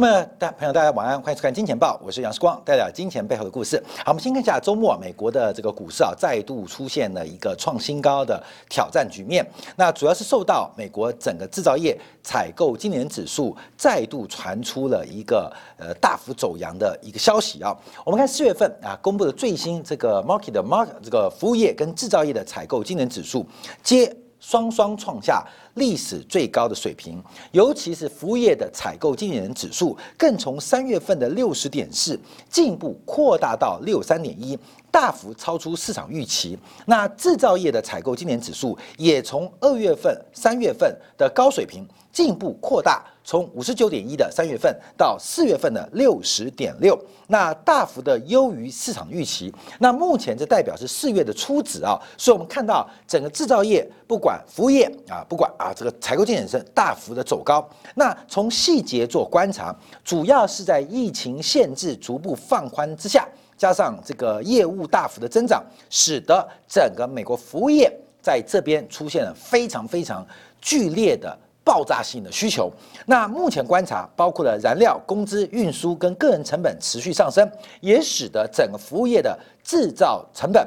那么大朋友，大家晚安，欢迎收看《金钱报》，我是杨世光，带来金钱背后的故事。好，我们先看一下周末美国的这个股市啊，再度出现了一个创新高的挑战局面。那主要是受到美国整个制造业采购今年指数再度传出了一个呃大幅走阳的一个消息啊。我们看四月份啊公布的最新这个 market 的 market 这个服务业跟制造业的采购今年指数皆双双创下。历史最高的水平，尤其是服务业的采购经理人指数，更从三月份的六十点四进一步扩大到六三点一，大幅超出市场预期。那制造业的采购经理人指数也从二月份、三月份的高水平进一步扩大，从五十九点一的三月份到四月份的六十点六，那大幅的优于市场预期。那目前这代表是四月的初值啊，所以我们看到整个制造业，不管服务业啊，不管啊。这个采购经理是大幅的走高，那从细节做观察，主要是在疫情限制逐步放宽之下，加上这个业务大幅的增长，使得整个美国服务业在这边出现了非常非常剧烈的爆炸性的需求。那目前观察，包括了燃料、工资、运输跟个人成本持续上升，也使得整个服务业的制造成本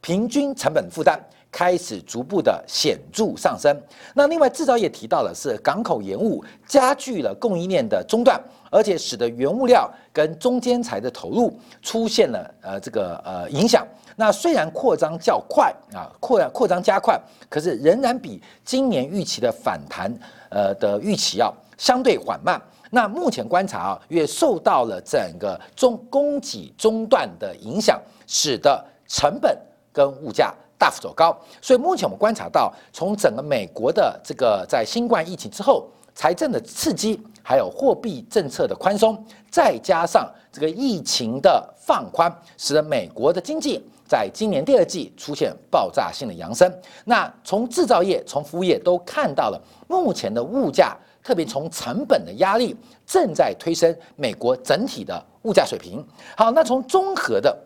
平均成本负担。开始逐步的显著上升。那另外，制造业提到的是港口延误加剧了供应链的中断，而且使得原物料跟中间材的投入出现了呃这个呃影响。那虽然扩张较快啊，扩扩张加快，可是仍然比今年预期的反弹呃的预期啊相对缓慢。那目前观察啊，也受到了整个中供给中断的影响，使得成本跟物价。大幅走高，所以目前我们观察到，从整个美国的这个在新冠疫情之后，财政的刺激，还有货币政策的宽松，再加上这个疫情的放宽，使得美国的经济在今年第二季出现爆炸性的扬升。那从制造业、从服务业都看到了，目前的物价，特别从成本的压力，正在推升美国整体的物价水平。好，那从综合的。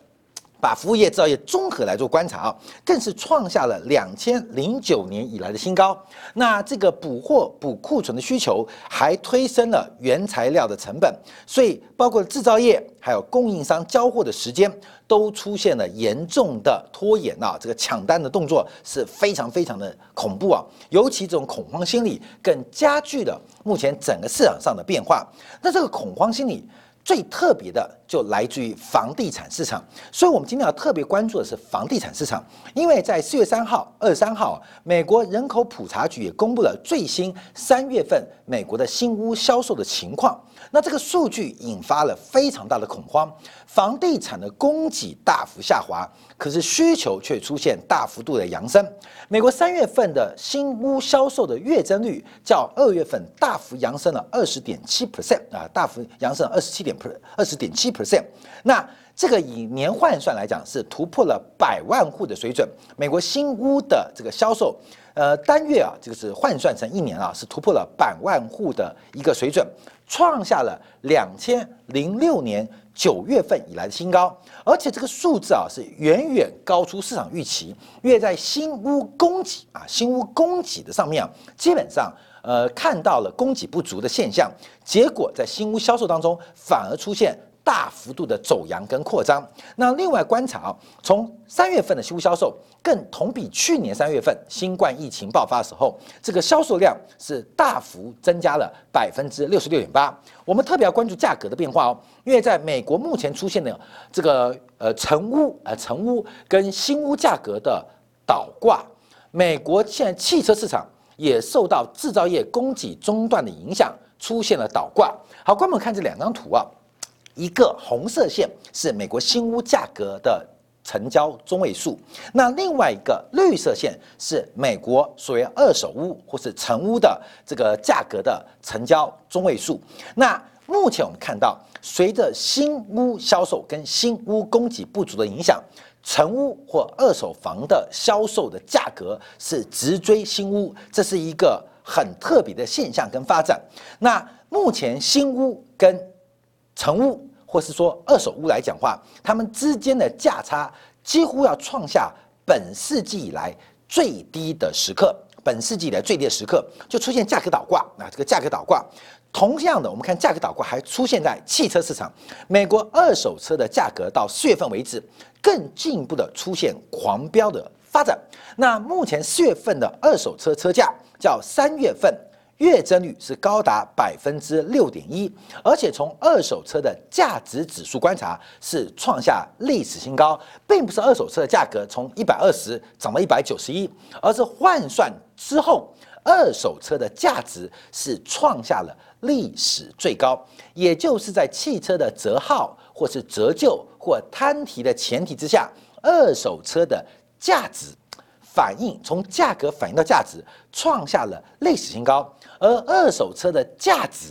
把服务业、制造业综合来做观察啊，更是创下了两千零九年以来的新高。那这个补货、补库存的需求，还推升了原材料的成本，所以包括制造业还有供应商交货的时间，都出现了严重的拖延啊。这个抢单的动作是非常非常的恐怖啊，尤其这种恐慌心理，更加剧了目前整个市场上的变化。那这个恐慌心理。最特别的就来自于房地产市场，所以我们今天要特别关注的是房地产市场，因为在四月三号、二十三号，美国人口普查局也公布了最新三月份美国的新屋销售的情况。那这个数据引发了非常大的恐慌，房地产的供给大幅下滑，可是需求却出现大幅度的扬升。美国三月份的新屋销售的月增率较二月份大幅扬升了二十点七 percent 啊，大幅扬升二十七点 per 二十点七 percent。那这个以年换算来讲，是突破了百万户的水准。美国新屋的这个销售，呃，单月啊，这个是换算成一年啊，是突破了百万户的一个水准。创下了两千零六年九月份以来的新高，而且这个数字啊是远远高出市场预期，因为在新屋供给啊新屋供给的上面啊，基本上呃看到了供给不足的现象，结果在新屋销售当中反而出现。大幅度的走阳跟扩张。那另外观察啊，从三月份的新屋销售，更同比去年三月份新冠疫情爆发的时候，这个销售量是大幅增加了百分之六十六点八。我们特别要关注价格的变化哦，因为在美国目前出现的这个呃成屋呃成屋跟新屋价格的倒挂，美国现在汽车市场也受到制造业供给中断的影响，出现了倒挂。好，关门看这两张图啊。一个红色线是美国新屋价格的成交中位数，那另外一个绿色线是美国所谓二手屋或是成屋的这个价格的成交中位数。那目前我们看到，随着新屋销售跟新屋供给不足的影响，成屋或二手房的销售的价格是直追新屋，这是一个很特别的现象跟发展。那目前新屋跟成屋或是说二手屋来讲话，它们之间的价差几乎要创下本世纪以来最低的时刻。本世纪以来最低的时刻就出现价格倒挂那，这个价格倒挂同样的，我们看价格倒挂还出现在汽车市场，美国二手车的价格到四月份为止，更进一步的出现狂飙的发展。那目前四月份的二手车车价叫三月份。月增率是高达百分之六点一，而且从二手车的价值指数观察，是创下历史新高，并不是二手车的价格从一百二十涨到一百九十一，而是换算之后，二手车的价值是创下了历史最高，也就是在汽车的折号或是折旧或摊提的前提之下，二手车的价值。反映从价格反映到价值，创下了历史新高。而二手车的价值，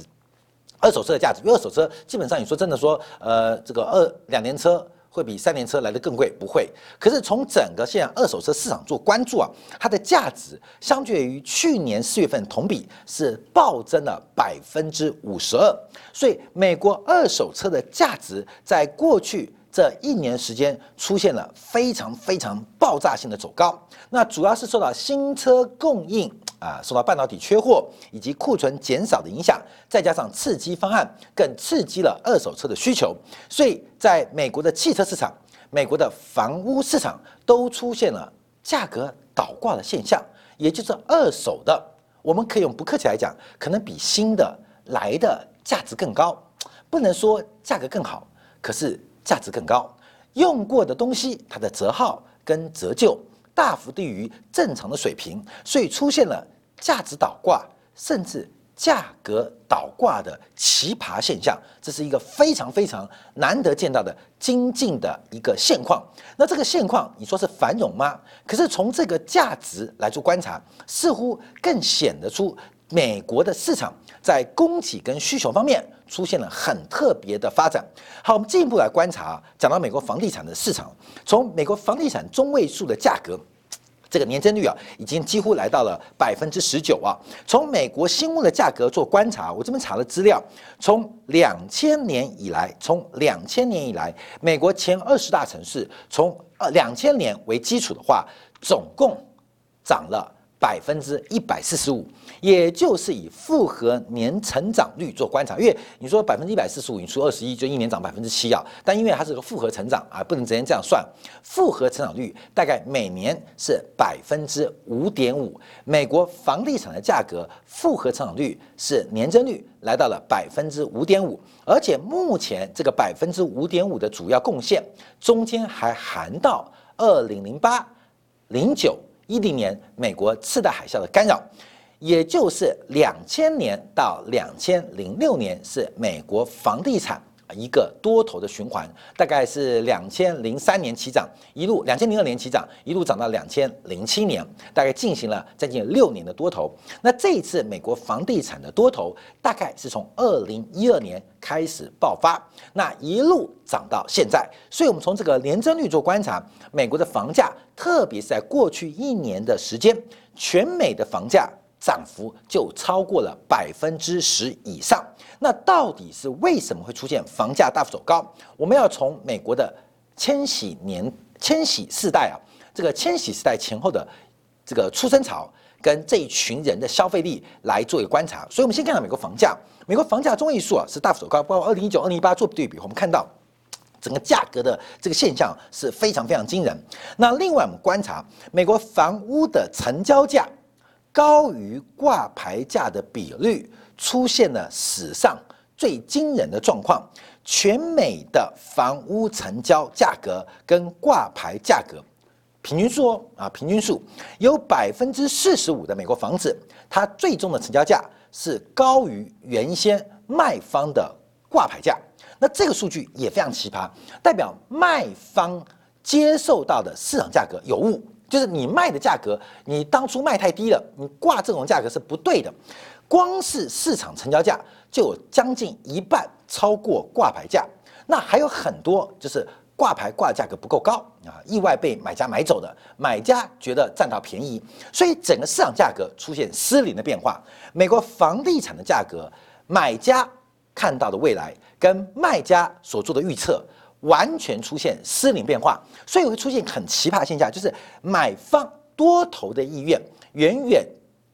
二手车的价值，因为二手车基本上你说真的说，呃，这个二两年车会比三年车来的更贵，不会。可是从整个现在二手车市场做关注啊，它的价值相对于去年四月份同比是暴增了百分之五十二。所以美国二手车的价值在过去。这一年时间出现了非常非常爆炸性的走高，那主要是受到新车供应啊，受到半导体缺货以及库存减少的影响，再加上刺激方案，更刺激了二手车的需求，所以在美国的汽车市场、美国的房屋市场都出现了价格倒挂的现象，也就是二手的，我们可以用不客气来讲，可能比新的来的价值更高，不能说价格更好，可是。价值更高，用过的东西它的折号跟折旧大幅低于正常的水平，所以出现了价值倒挂，甚至价格倒挂的奇葩现象。这是一个非常非常难得见到的精进的一个现况。那这个现况，你说是繁荣吗？可是从这个价值来做观察，似乎更显得出美国的市场在供给跟需求方面。出现了很特别的发展。好，我们进一步来观察，讲到美国房地产的市场，从美国房地产中位数的价格，这个年增率啊，已经几乎来到了百分之十九啊。从美国新屋的价格做观察，我这边查了资料，从两千年以来，从两千年以来，美国前二十大城市，从呃两千年为基础的话，总共涨了。百分之一百四十五，也就是以复合年成长率做观察，因为你说百分之一百四十五，你除二十一，就一年涨百分之七啊。但因为它是个复合成长啊，不能直接这样算。复合成长率大概每年是百分之五点五。美国房地产的价格复合成长率是年增率来到了百分之五点五，而且目前这个百分之五点五的主要贡献中间还含到二零零八、零九。一零年美国次贷海啸的干扰，也就是两千年到两千零六年是美国房地产一个多头的循环，大概是两千零三年起涨，一路两千零二年起涨，一路涨到两千零七年，大概进行了将近六年的多头。那这一次美国房地产的多头，大概是从二零一二年开始爆发，那一路涨到现在。所以，我们从这个年增率做观察，美国的房价。特别是在过去一年的时间，全美的房价涨幅就超过了百分之十以上。那到底是为什么会出现房价大幅走高？我们要从美国的千禧年、千禧世代啊，这个千禧世代前后的这个出生潮跟这一群人的消费力来做一个观察。所以，我们先看到美国房价，美国房价中位数啊是大幅走高，包括二零一九、二零一八做对比，我们看到。整个价格的这个现象是非常非常惊人。那另外我们观察，美国房屋的成交价高于挂牌价的比率出现了史上最惊人的状况。全美的房屋成交价格跟挂牌价格平均数哦啊，平均数有百分之四十五的美国房子，它最终的成交价是高于原先卖方的挂牌价。那这个数据也非常奇葩，代表卖方接受到的市场价格有误，就是你卖的价格，你当初卖太低了，你挂这种价格是不对的。光是市场成交价就有将近一半超过挂牌价，那还有很多就是挂牌挂价格不够高啊，意外被买家买走的，买家觉得占到便宜，所以整个市场价格出现失灵的变化。美国房地产的价格，买家。看到的未来跟卖家所做的预测完全出现失灵变化，所以会出现很奇葩现象，就是买方多头的意愿远远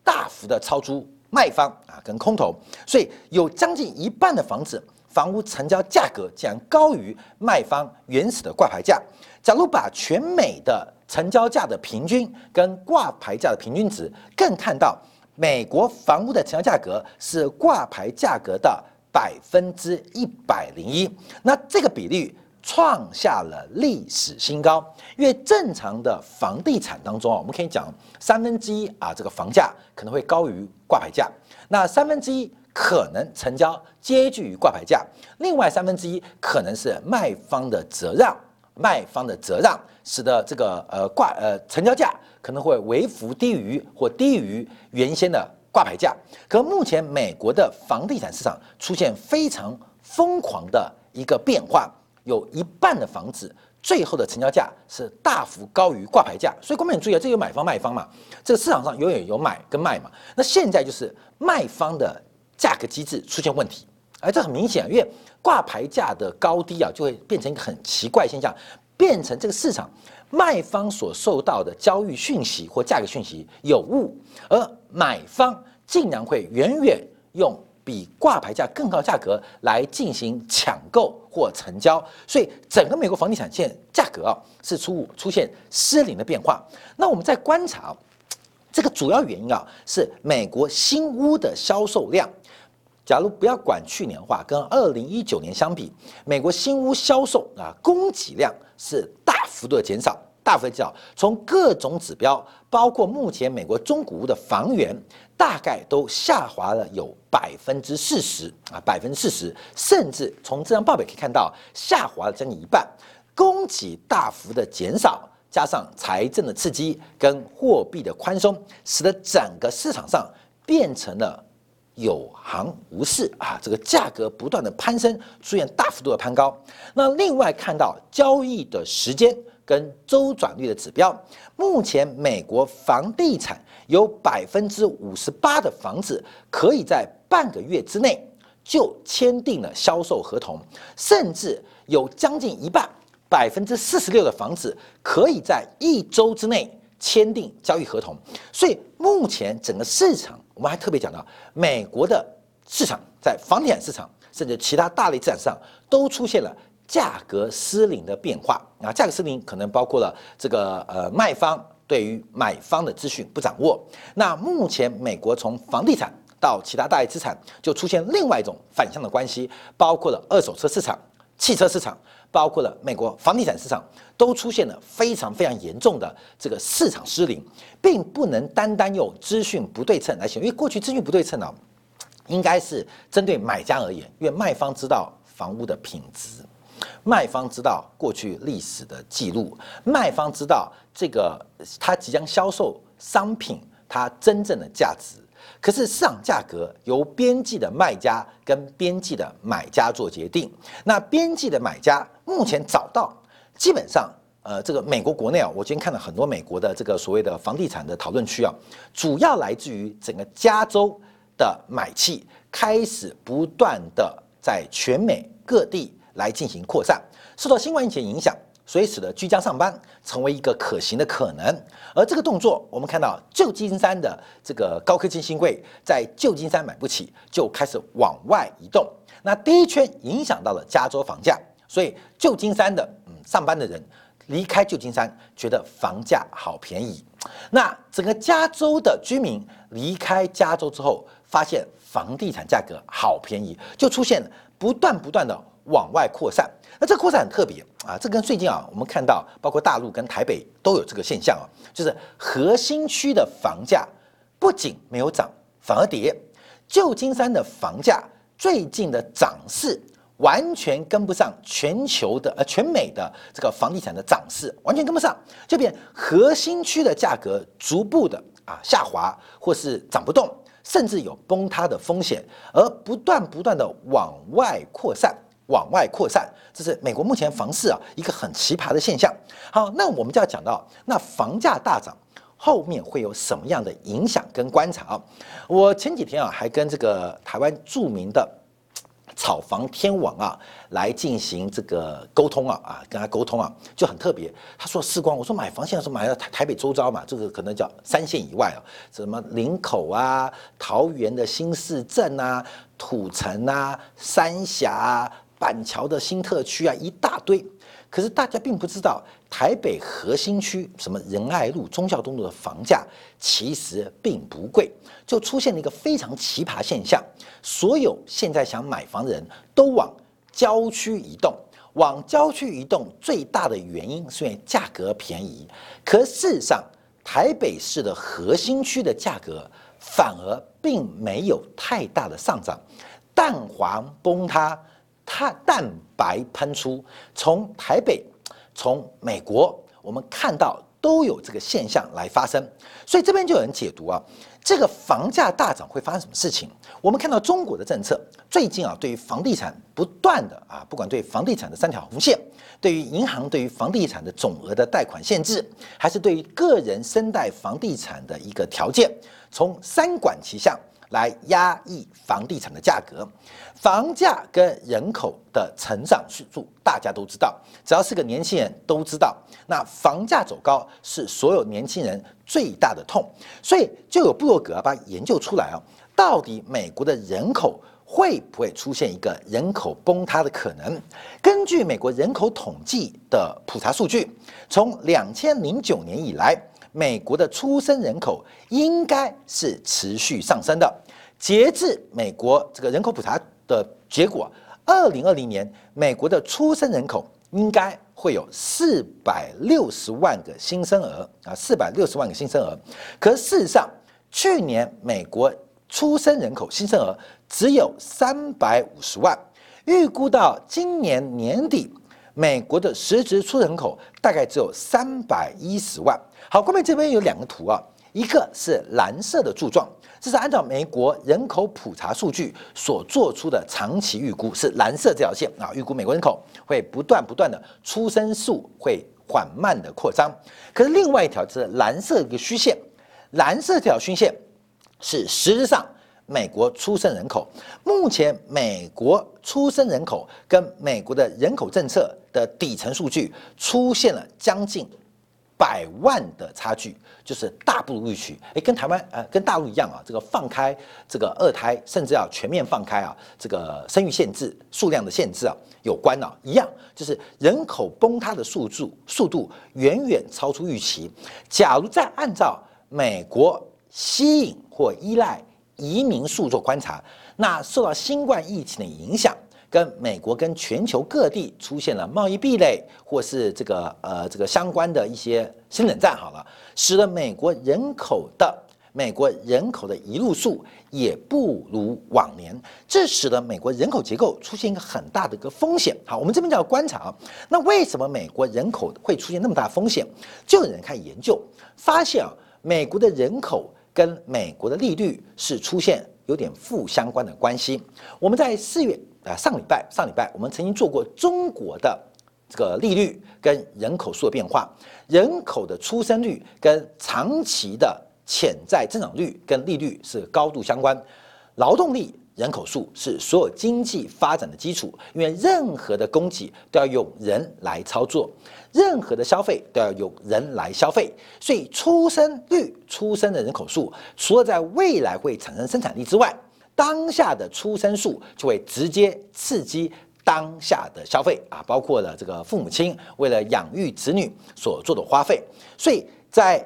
大幅的超出卖方啊跟空头，所以有将近一半的房子房屋成交价格竟然高于卖方原始的挂牌价。假如把全美的成交价的平均跟挂牌价的平均值，更看到美国房屋的成交价格是挂牌价格的百分之一百零一，那这个比例创下了历史新高。因为正常的房地产当中啊，我们可以讲三分之一啊，这个房价可能会高于挂牌价，那三分之一可能成交接近于挂牌价，另外三分之一可能是卖方的折让。卖方的折让，使得这个呃挂呃成交价可能会微幅低于或低于原先的挂牌价。可目前美国的房地产市场出现非常疯狂的一个变化，有一半的房子最后的成交价是大幅高于挂牌价。所以观众你注意啊，这有买方卖方嘛，这个市场上永远有买跟卖嘛。那现在就是卖方的价格机制出现问题。而这很明显，因为挂牌价的高低啊，就会变成一个很奇怪现象，变成这个市场卖方所受到的交易讯息或价格讯息有误，而买方竟然会远远用比挂牌价更高价格来进行抢购或成交，所以整个美国房地产现价格啊是出出现失灵的变化。那我们在观察这个主要原因啊，是美国新屋的销售量。假如不要管去年话，跟二零一九年相比，美国新屋销售啊供给量是大幅度的减少，大幅度减少。从各种指标，包括目前美国中古屋的房源，大概都下滑了有百分之四十啊，百分之四十，甚至从这张报表可以看到，下滑了将近一半。供给大幅的减少，加上财政的刺激跟货币的宽松，使得整个市场上变成了。有行无市啊，这个价格不断的攀升，出现大幅度的攀高。那另外看到交易的时间跟周转率的指标，目前美国房地产有百分之五十八的房子可以在半个月之内就签订了销售合同，甚至有将近一半百分之四十六的房子可以在一周之内签订交易合同。所以目前整个市场。我们还特别讲到，美国的市场在房地产市场，甚至其他大类资产上，都出现了价格失灵的变化啊。价格失灵可能包括了这个呃卖方对于买方的资讯不掌握。那目前美国从房地产到其他大类资产，就出现另外一种反向的关系，包括了二手车市场、汽车市场。包括了美国房地产市场都出现了非常非常严重的这个市场失灵，并不能单单用资讯不对称来形容，因为过去资讯不对称呢，应该是针对买家而言，因为卖方知道房屋的品质，卖方知道过去历史的记录，卖方知道这个他即将销售商品它真正的价值。可是市场价格由边际的卖家跟边际的买家做决定。那边际的买家目前找到，基本上，呃，这个美国国内啊，我今天看了很多美国的这个所谓的房地产的讨论区啊，主要来自于整个加州的买气开始不断的在全美各地来进行扩散，受到新冠疫情影响。所以使得居家上班成为一个可行的可能，而这个动作，我们看到旧金山的这个高科技新贵在旧金山买不起，就开始往外移动。那第一圈影响到了加州房价，所以旧金山的嗯上班的人离开旧金山，觉得房价好便宜。那整个加州的居民离开加州之后，发现房地产价格好便宜，就出现不断不断的往外扩散。那这扩散很特别啊，这跟最近啊，我们看到包括大陆跟台北都有这个现象啊，就是核心区的房价不仅没有涨，反而跌。旧金山的房价最近的涨势完全跟不上全球的呃全美的这个房地产的涨势，完全跟不上，这边核心区的价格逐步的啊下滑，或是涨不动，甚至有崩塌的风险，而不断不断的往外扩散。往外扩散，这是美国目前房市啊一个很奇葩的现象。好，那我们就要讲到，那房价大涨后面会有什么样的影响跟观察啊？我前几天啊还跟这个台湾著名的炒房天王啊来进行这个沟通啊啊，跟他沟通啊就很特别。他说：“世光，我说买房现在是买到台台北周遭嘛，这个可能叫三线以外啊，什么林口啊、桃园的新市镇啊、土城啊、三峡啊、板桥的新特区啊，一大堆。可是大家并不知道，台北核心区什么仁爱路、忠孝东路的房价其实并不贵，就出现了一个非常奇葩现象：所有现在想买房的人都往郊区移动。往郊区移动最大的原因是因为价格便宜，可事实上，台北市的核心区的价格反而并没有太大的上涨，蛋黄崩塌，它蛋白喷出，从台北，从美国，我们看到都有这个现象来发生，所以这边就有人解读啊。这个房价大涨会发生什么事情？我们看到中国的政策最近啊，对于房地产不断的啊，不管对房地产的三条红线，对于银行对于房地产的总额的贷款限制，还是对于个人申贷房地产的一个条件，从三管齐下。来压抑房地产的价格，房价跟人口的成长速度，大家都知道，只要是个年轻人都知道，那房价走高是所有年轻人最大的痛，所以就有布洛格把研究出来啊，到底美国的人口会不会出现一个人口崩塌的可能？根据美国人口统计的普查数据，从两千零九年以来。美国的出生人口应该是持续上升的。截至美国这个人口普查的结果，二零二零年美国的出生人口应该会有四百六十万个新生儿啊，四百六十万个新生儿。可事实上，去年美国出生人口新生儿只有三百五十万，预估到今年年底。美国的实质出人口大概只有三百一十万。好，后面这边有两个图啊，一个是蓝色的柱状，这是按照美国人口普查数据所做出的长期预估，是蓝色这条线啊，预估美国人口会不断不断的出生数会缓慢的扩张。可是另外一条是蓝色一个虚线，蓝色这条虚线是实质上。美国出生人口，目前美国出生人口跟美国的人口政策的底层数据出现了将近百万的差距，就是大不如预期。哎，跟台湾呃，跟大陆一样啊，这个放开这个二胎，甚至要全面放开啊，这个生育限制数量的限制啊，有关啊，一样，就是人口崩塌的速度速度远远超出预期。假如再按照美国吸引或依赖。移民数做观察，那受到新冠疫情的影响，跟美国跟全球各地出现了贸易壁垒，或是这个呃这个相关的一些新冷战，好了，使得美国人口的美国人口的移入数也不如往年，这使得美国人口结构出现一个很大的一个风险。好，我们这边就要观察啊，那为什么美国人口会出现那么大风险？就有人开始研究，发现啊，美国的人口。跟美国的利率是出现有点负相关的关系。我们在四月啊上礼拜上礼拜，我们曾经做过中国的这个利率跟人口数的变化，人口的出生率跟长期的潜在增长率跟利率是高度相关，劳动力。人口数是所有经济发展的基础，因为任何的供给都要用人来操作，任何的消费都要用人来消费，所以出生率、出生的人口数，除了在未来会产生生产力之外，当下的出生数就会直接刺激当下的消费啊，包括了这个父母亲为了养育子女所做的花费，所以在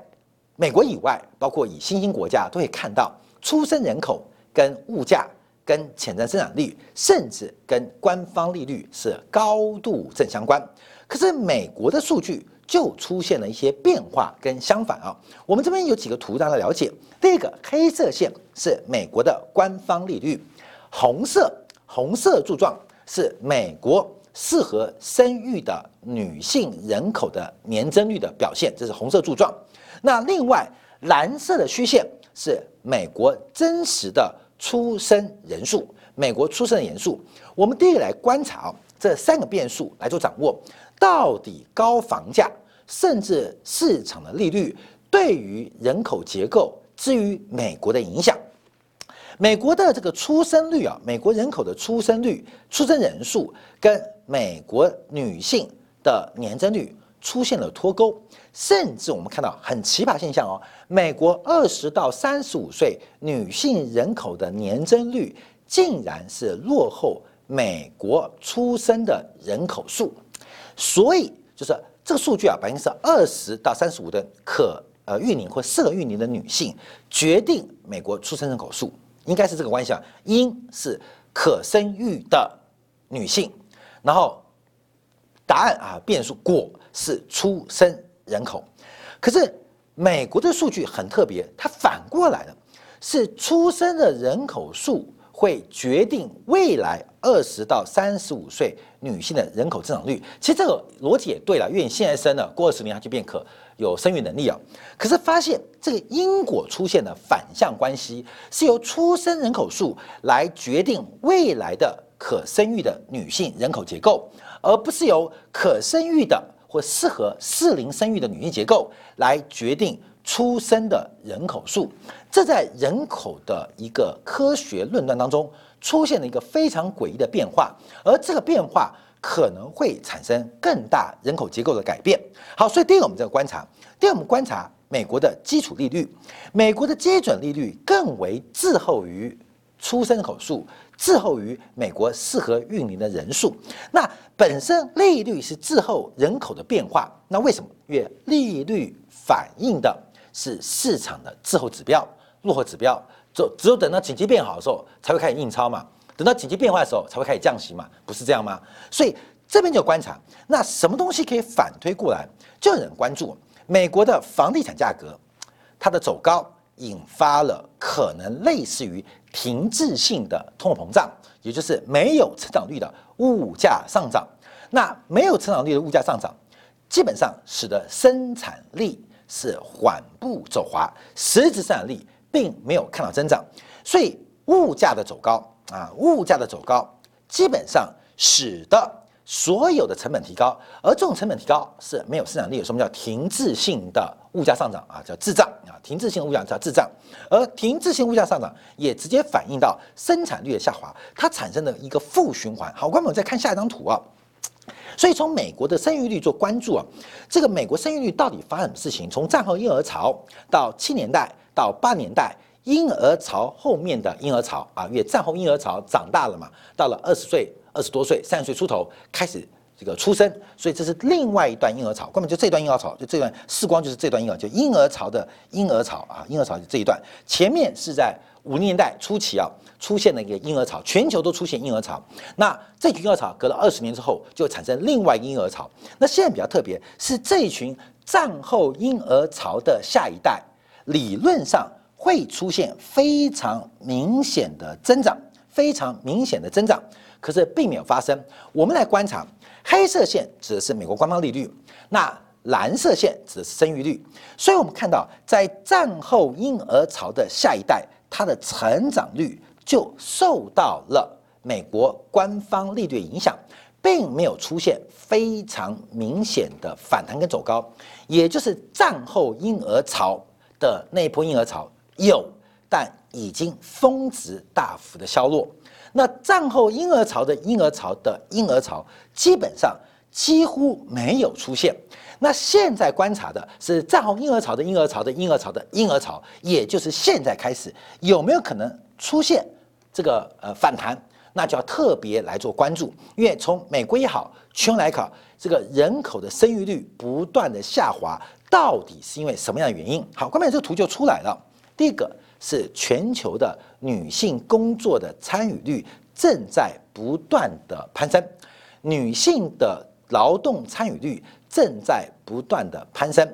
美国以外，包括以新兴国家都会看到出生人口跟物价。跟潜在增长率，甚至跟官方利率是高度正相关。可是美国的数据就出现了一些变化，跟相反啊。我们这边有几个图让大家了解。第一个黑色线是美国的官方利率，红色红色柱状是美国适合生育的女性人口的年增率的表现，这是红色柱状。那另外蓝色的虚线是美国真实的。出生人数，美国出生人数，我们第一个来观察啊，这三个变数来做掌握，到底高房价甚至市场的利率对于人口结构至于美国的影响。美国的这个出生率啊，美国人口的出生率、出生人数跟美国女性的年增率出现了脱钩，甚至我们看到很奇葩现象哦，美国二十到三十五岁女性人口的年增率竟然是落后美国出生的人口数，所以就是这个数据啊，百分之二十到三十五的可呃育龄或适合育龄的女性决定美国出生人口数。应该是这个关系啊，因是可生育的女性，然后答案啊变数果是出生人口，可是美国的数据很特别，它反过来了，是出生的人口数会决定未来二十到三十五岁女性的人口增长率。其实这个逻辑也对了，因为你现在生了，过二十年它就变可。有生育能力啊，可是发现这个因果出现了反向关系，是由出生人口数来决定未来的可生育的女性人口结构，而不是由可生育的或适合适龄生育的女性结构来决定出生的人口数。这在人口的一个科学论断当中出现了一个非常诡异的变化，而这个变化。可能会产生更大人口结构的改变。好，所以第一个我们这个观察，第二我们观察美国的基础利率，美国的基准利率更为滞后于出生人口数，滞后于美国适合运营的人数。那本身利率是滞后人口的变化，那为什么？因为利率反映的是市场的滞后指标、落后指标，就只有等到经济变好的时候才会开始印钞嘛。等到紧急变化的时候才会开始降息嘛，不是这样吗？所以这边就观察，那什么东西可以反推过来？就有人关注美国的房地产价格，它的走高引发了可能类似于停滞性的通货膨胀，也就是没有成长率的物价上涨。那没有成长率的物价上涨，基本上使得生产力是缓步走滑，实质生产力并没有看到增长，所以物价的走高。啊，物价的走高，基本上使得所有的成本提高，而这种成本提高是没有生产力，什么叫停滞性的物价上涨啊？叫滞胀啊，停滞性物价叫滞胀，而停滞性物价上涨也直接反映到生产率的下滑，它产生的一个负循环。好，观众再看下一张图啊，所以从美国的生育率做关注啊，这个美国生育率到底发生什么事情？从战后婴儿潮到七年代到八年代。婴儿潮后面的婴儿潮啊，因为战后婴儿潮长大了嘛，到了二十岁、二十多岁、三十岁出头开始这个出生，所以这是另外一段婴儿潮。根本就这段婴儿潮，就这段视光就是这段婴儿，就婴儿潮的婴儿潮啊，婴儿潮就这一段。前面是在五零年代初期啊，出现了一个婴儿潮，全球都出现婴儿潮。那这群婴儿潮隔了二十年之后，就产生另外婴儿潮。那现在比较特别是这一群战后婴儿潮的下一代，理论上。会出现非常明显的增长，非常明显的增长，可是并没有发生。我们来观察，黑色线指的是美国官方利率，那蓝色线指的是生育率。所以，我们看到在战后婴儿潮的下一代，它的成长率就受到了美国官方利率影响，并没有出现非常明显的反弹跟走高，也就是战后婴儿潮的那一波婴儿潮。有，但已经峰值大幅的消落。那战后婴儿潮的婴儿潮的婴儿潮，基本上几乎没有出现。那现在观察的是战后婴儿潮的婴儿潮的婴儿潮的婴儿潮，也就是现在开始有没有可能出现这个呃反弹？那就要特别来做关注，因为从美国也好，全来考，这个人口的生育率不断的下滑，到底是因为什么样的原因？好，后面这个图就出来了。第一个是全球的女性工作的参与率正在不断的攀升，女性的劳动参与率正在不断的攀升。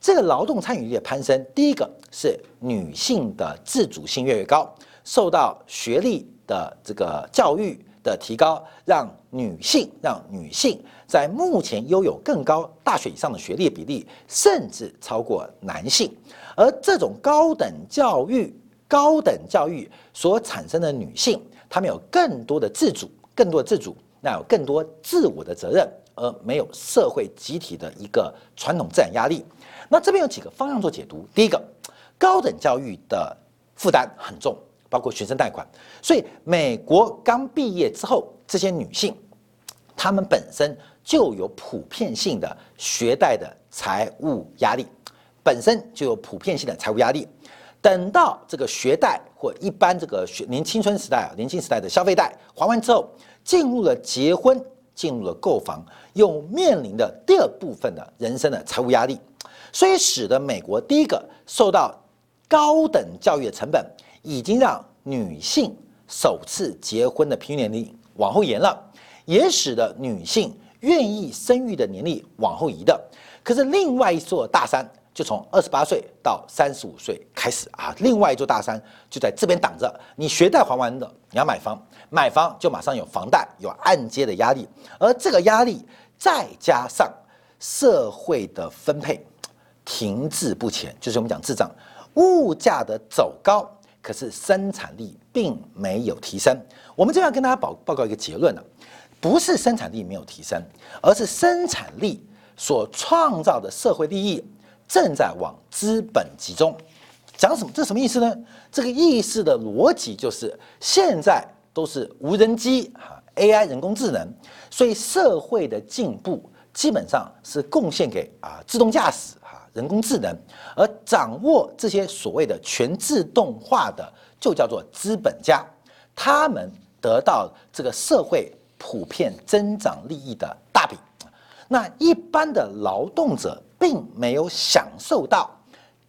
这个劳动参与率的攀升，第一个是女性的自主性越来越高，受到学历的这个教育的提高，让女性让女性在目前拥有更高大学以上的学历比例，甚至超过男性。而这种高等教育、高等教育所产生的女性，她们有更多的自主、更多的自主，那有更多自我的责任，而没有社会集体的一个传统自然压力。那这边有几个方向做解读：第一个，高等教育的负担很重，包括学生贷款。所以美国刚毕业之后，这些女性，她们本身就有普遍性的学贷的财务压力，本身就有普遍性的财务压力。等到这个学贷或一般这个学年青春时代啊，年轻时代的消费贷还完之后，进入了结婚，进入了购房，又面临的第二部分的人生的财务压力，所以使得美国第一个受到高等教育的成本，已经让女性首次结婚的平均年龄往后延了，也使得女性愿意生育的年龄往后移的。可是另外一座大山。就从二十八岁到三十五岁开始啊，另外一座大山就在这边挡着。你学贷还完了，你要买房，买房就马上有房贷、有按揭的压力，而这个压力再加上社会的分配停滞不前，就是我们讲滞胀，物价的走高，可是生产力并没有提升。我们这样跟大家报报告一个结论呢，不是生产力没有提升，而是生产力所创造的社会利益。正在往资本集中，讲什么？这什么意思呢？这个意思的逻辑就是，现在都是无人机哈，AI 人工智能，所以社会的进步基本上是贡献给啊自动驾驶哈人工智能，而掌握这些所谓的全自动化的，就叫做资本家，他们得到这个社会普遍增长利益的大饼，那一般的劳动者。并没有享受到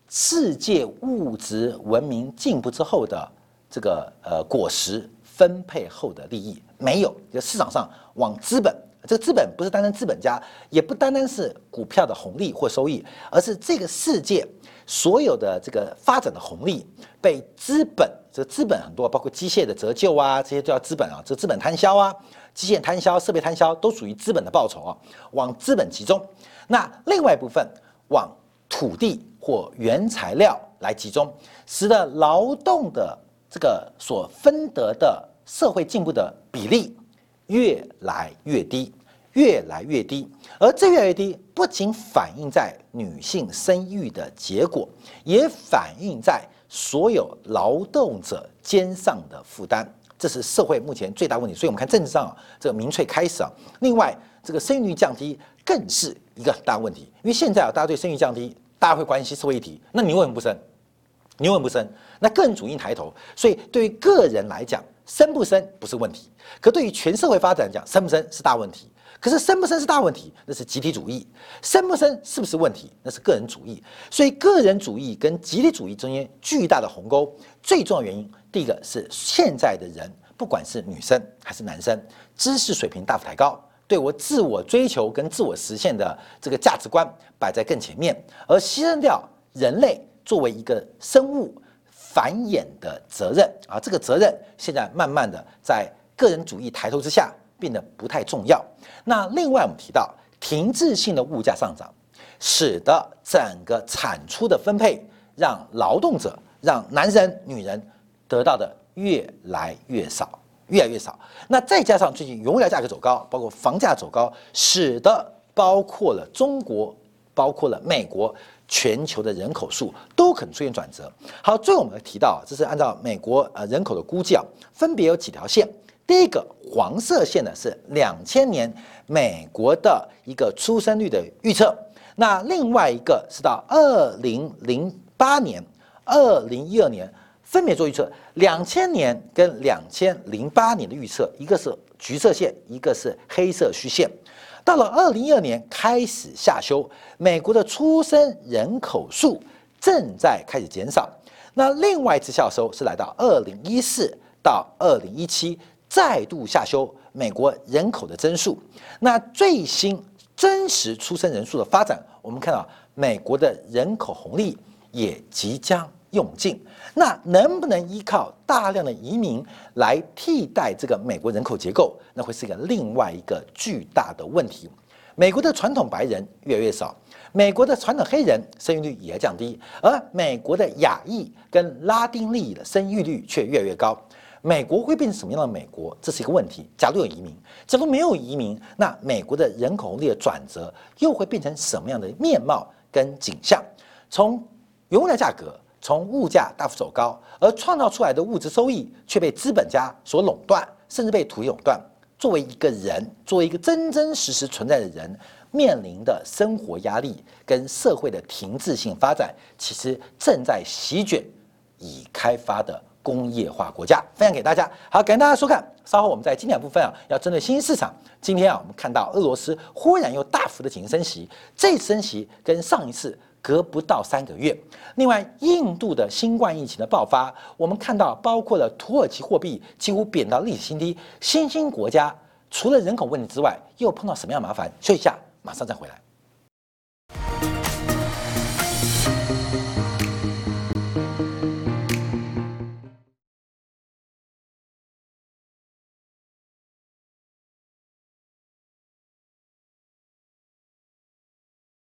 世界物质文明进步之后的这个呃果实。分配后的利益，没有。就市场上往资本，这个资本不是单单资本家，也不单单是股票的红利或收益，而是这个世界所有的这个发展的红利被资本，这个资本很多，包括机械的折旧啊，这些都叫资本啊，这资本摊销啊，机械摊销、设备摊销都属于资本的报酬啊，往资本集中。那另外一部分往土地或原材料来集中，使得劳动的这个所分得的社会进步的比例越来越低，越来越低。而这越来越低，不仅反映在女性生育的结果，也反映在所有劳动者肩上的负担。这是社会目前最大问题。所以，我们看政治上啊，这个民粹开始啊。另外，这个生育率降低更是。一个很大问题，因为现在啊，大家对生育降低，大家会关心社会议题。那你为什么不生？你为什么不生？那个人主义抬头，所以对于个人来讲，生不生不是问题；可对于全社会发展来讲，生不生是大问题。可是生不生是大问题，那是集体主义；生不生是不是问题，那是个人主义。所以个人主义跟集体主义中间巨大的鸿沟，最重要原因，第一个是现在的人，不管是女生还是男生，知识水平大幅抬高。对我自我追求跟自我实现的这个价值观摆在更前面，而牺牲掉人类作为一个生物繁衍的责任啊，这个责任现在慢慢的在个人主义抬头之下变得不太重要。那另外我们提到停滞性的物价上涨，使得整个产出的分配让劳动者、让男人、女人得到的越来越少。越来越少，那再加上最近原料价格走高，包括房价走高，使得包括了中国、包括了美国，全球的人口数都可能出现转折。好，最后我们提到，这是按照美国呃人口的估计啊，分别有几条线。第一个黄色线呢是两千年美国的一个出生率的预测，那另外一个是到二零零八年、二零一二年。分别做预测，两千年跟两千零八年的预测，一个是橘色线，一个是黑色虚线。到了二零一二年开始下修，美国的出生人口数正在开始减少。那另外一次下收是来到二零一四到二零一七，再度下修美国人口的增速。那最新真实出生人数的发展，我们看到美国的人口红利也即将。用尽，那能不能依靠大量的移民来替代这个美国人口结构？那会是一个另外一个巨大的问题。美国的传统白人越来越少，美国的传统黑人生育率也在降低，而美国的亚裔跟拉丁裔的生育率却越来越高。美国会变成什么样的美国？这是一个问题。假如有移民，假如没有移民，那美国的人口红利的转折又会变成什么样的面貌跟景象？从原物料价格。从物价大幅走高，而创造出来的物质收益却被资本家所垄断，甚至被土地垄断。作为一个人，作为一个真真实实存在的人，面临的生活压力跟社会的停滞性发展，其实正在席卷已开发的工业化国家。分享给大家，好，感谢大家收看。稍后我们在经典部分啊，要针对新兴市场。今天啊，我们看到俄罗斯忽然又大幅的进行升息，这次升息跟上一次。隔不到三个月，另外，印度的新冠疫情的爆发，我们看到包括了土耳其货币几乎贬到历史新低，新兴国家除了人口问题之外，又碰到什么样麻烦？休息一下，马上再回来。